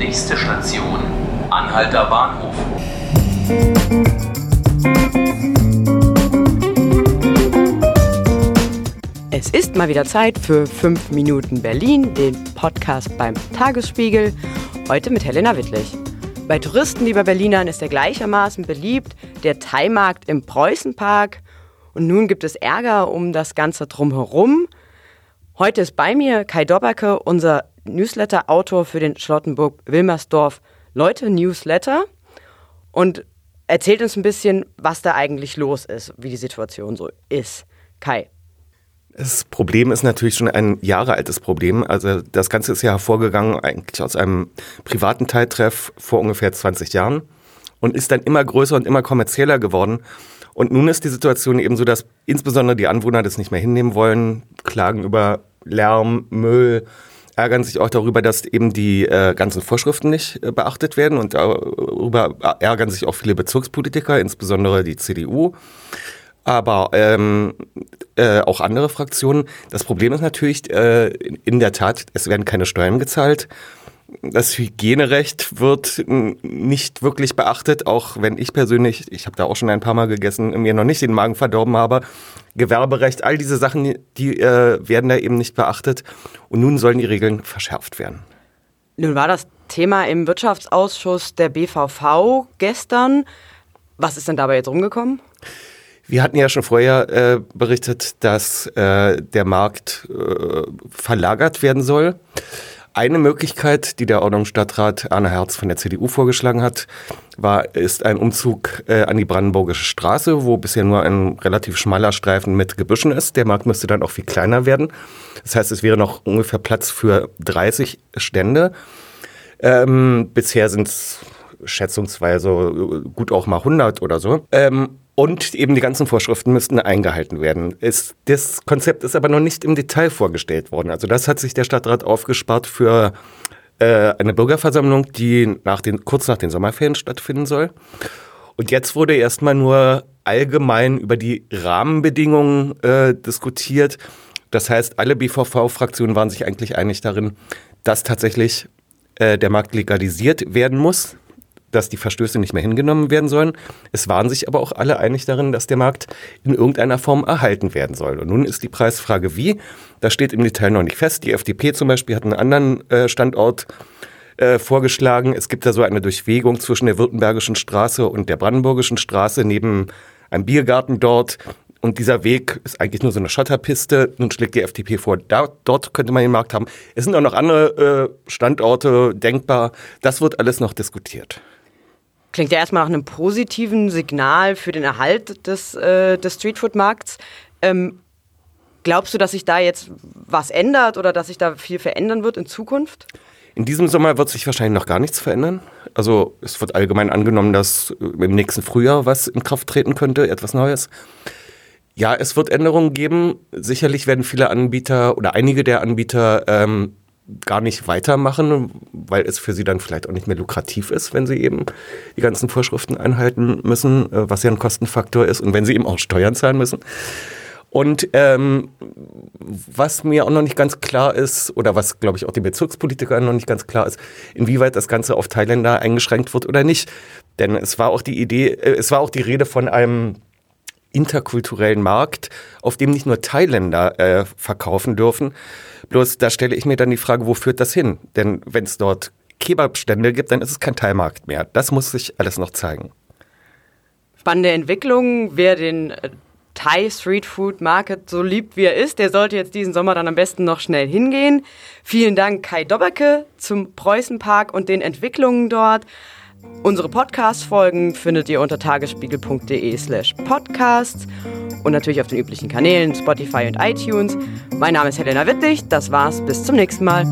Nächste Station, Anhalter Bahnhof. Es ist mal wieder Zeit für 5 Minuten Berlin, den Podcast beim Tagesspiegel. Heute mit Helena Wittlich. Bei Touristen wie bei Berlinern ist er gleichermaßen beliebt, der Thai-Markt im Preußenpark. Und nun gibt es Ärger um das Ganze drumherum. Heute ist bei mir Kai Dobberke, unser Newsletter-Autor für den Charlottenburg-Wilmersdorf Leute-Newsletter und erzählt uns ein bisschen, was da eigentlich los ist, wie die Situation so ist. Kai. Das Problem ist natürlich schon ein Jahre altes Problem. Also das Ganze ist ja hervorgegangen eigentlich aus einem privaten Teiltreff vor ungefähr 20 Jahren und ist dann immer größer und immer kommerzieller geworden. Und nun ist die Situation eben so, dass insbesondere die Anwohner das nicht mehr hinnehmen wollen, klagen über Lärm, Müll, ärgern sich auch darüber, dass eben die äh, ganzen Vorschriften nicht äh, beachtet werden und darüber ärgern sich auch viele Bezirkspolitiker, insbesondere die CDU aber ähm, äh, auch andere Fraktionen. Das Problem ist natürlich äh, in der Tat, es werden keine Steuern gezahlt. Das Hygienerecht wird nicht wirklich beachtet, auch wenn ich persönlich, ich habe da auch schon ein paar Mal gegessen, mir noch nicht den Magen verdorben habe. Gewerberecht, all diese Sachen, die äh, werden da eben nicht beachtet. Und nun sollen die Regeln verschärft werden. Nun war das Thema im Wirtschaftsausschuss der BVV gestern. Was ist denn dabei jetzt rumgekommen? Wir hatten ja schon vorher äh, berichtet, dass äh, der Markt äh, verlagert werden soll. Eine Möglichkeit, die der Ordnungsstadtrat Arne Herz von der CDU vorgeschlagen hat, war, ist ein Umzug äh, an die Brandenburgische Straße, wo bisher nur ein relativ schmaler Streifen mit Gebüschen ist. Der Markt müsste dann auch viel kleiner werden. Das heißt, es wäre noch ungefähr Platz für 30 Stände. Ähm, bisher sind es schätzungsweise gut auch mal 100 oder so. Ähm, und eben die ganzen Vorschriften müssten eingehalten werden. Es, das Konzept ist aber noch nicht im Detail vorgestellt worden. Also das hat sich der Stadtrat aufgespart für äh, eine Bürgerversammlung, die nach den, kurz nach den Sommerferien stattfinden soll. Und jetzt wurde erstmal nur allgemein über die Rahmenbedingungen äh, diskutiert. Das heißt, alle BVV-Fraktionen waren sich eigentlich einig darin, dass tatsächlich äh, der Markt legalisiert werden muss dass die Verstöße nicht mehr hingenommen werden sollen. Es waren sich aber auch alle einig darin, dass der Markt in irgendeiner Form erhalten werden soll. Und nun ist die Preisfrage wie. Das steht im Detail noch nicht fest. Die FDP zum Beispiel hat einen anderen äh, Standort äh, vorgeschlagen. Es gibt da so eine Durchwegung zwischen der Württembergischen Straße und der Brandenburgischen Straße neben einem Biergarten dort. Und dieser Weg ist eigentlich nur so eine Schotterpiste. Nun schlägt die FDP vor, da, dort könnte man den Markt haben. Es sind auch noch andere äh, Standorte denkbar. Das wird alles noch diskutiert. Klingt ja erstmal nach einem positiven Signal für den Erhalt des, äh, des Streetfood-Markts. Ähm, glaubst du, dass sich da jetzt was ändert oder dass sich da viel verändern wird in Zukunft? In diesem Sommer wird sich wahrscheinlich noch gar nichts verändern. Also es wird allgemein angenommen, dass im nächsten Frühjahr was in Kraft treten könnte, etwas Neues. Ja, es wird Änderungen geben. Sicherlich werden viele Anbieter oder einige der Anbieter ähm, gar nicht weitermachen, weil es für sie dann vielleicht auch nicht mehr lukrativ ist, wenn sie eben die ganzen Vorschriften einhalten müssen, äh, was ja ein Kostenfaktor ist und wenn sie eben auch Steuern zahlen müssen. Und ähm, was mir auch noch nicht ganz klar ist, oder was, glaube ich, auch den Bezirkspolitikern noch nicht ganz klar ist, inwieweit das Ganze auf Thailänder eingeschränkt wird oder nicht. Denn es war auch die Idee, äh, es war auch die Rede von einem interkulturellen Markt, auf dem nicht nur Thailänder äh, verkaufen dürfen. Bloß da stelle ich mir dann die Frage, wo führt das hin? Denn wenn es dort Kebabstände gibt, dann ist es kein Thai-Markt mehr. Das muss sich alles noch zeigen. Spannende Entwicklung. Wer den äh, Thai Street Food Market so liebt, wie er ist, der sollte jetzt diesen Sommer dann am besten noch schnell hingehen. Vielen Dank Kai Dobberke zum Preußenpark und den Entwicklungen dort. Unsere Podcast-Folgen findet ihr unter tagesspiegel.de slash podcasts und natürlich auf den üblichen Kanälen Spotify und iTunes. Mein Name ist Helena Wittlich, das war's, bis zum nächsten Mal.